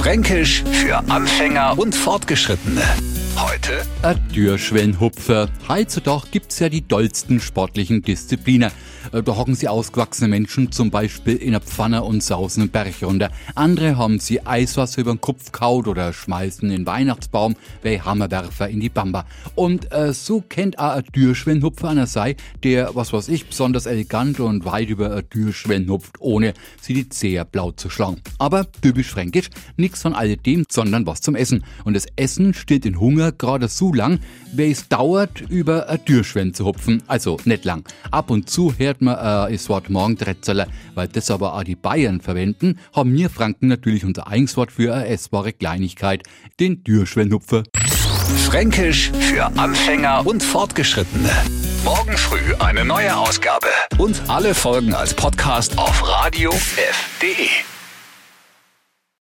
Fränkisch für Anfänger und Fortgeschrittene. Heute Adürschwellnhupfer. Heutzutage gibt's ja die dollsten sportlichen Disziplinen. Äh, Da hocken sie ausgewachsene Menschen zum Beispiel in der Pfanne und sausen einen Berg runter. Andere haben sie Eiswasser über den Kopf kaut oder schmeißen den Weihnachtsbaum wie Hammerwerfer in die Bamba. Und äh, so kennt auch ein Dürschwellnhupfer einer sei, der, was weiß ich, besonders elegant und weit über ein Dürschwellen hupft, ohne sie die Zeher blau zu schlagen. Aber typisch fränkisch, nix von alledem, sondern was zum Essen. Und das Essen stillt den Hunger gerade so lang, wie es dauert, über ein Dürschwellen zu hupfen. Also nicht lang. Ab und zu hört man äh, das Wort Morgendretzeler, weil das aber auch die Bayern verwenden, haben wir Franken natürlich unser eigenes Wort für eine essbare Kleinigkeit, den Dürschwellnhupfer. Fränkisch für Anfänger und Fortgeschrittene. Morgen früh eine neue Ausgabe. Und alle Folgen als Podcast auf radiof.de.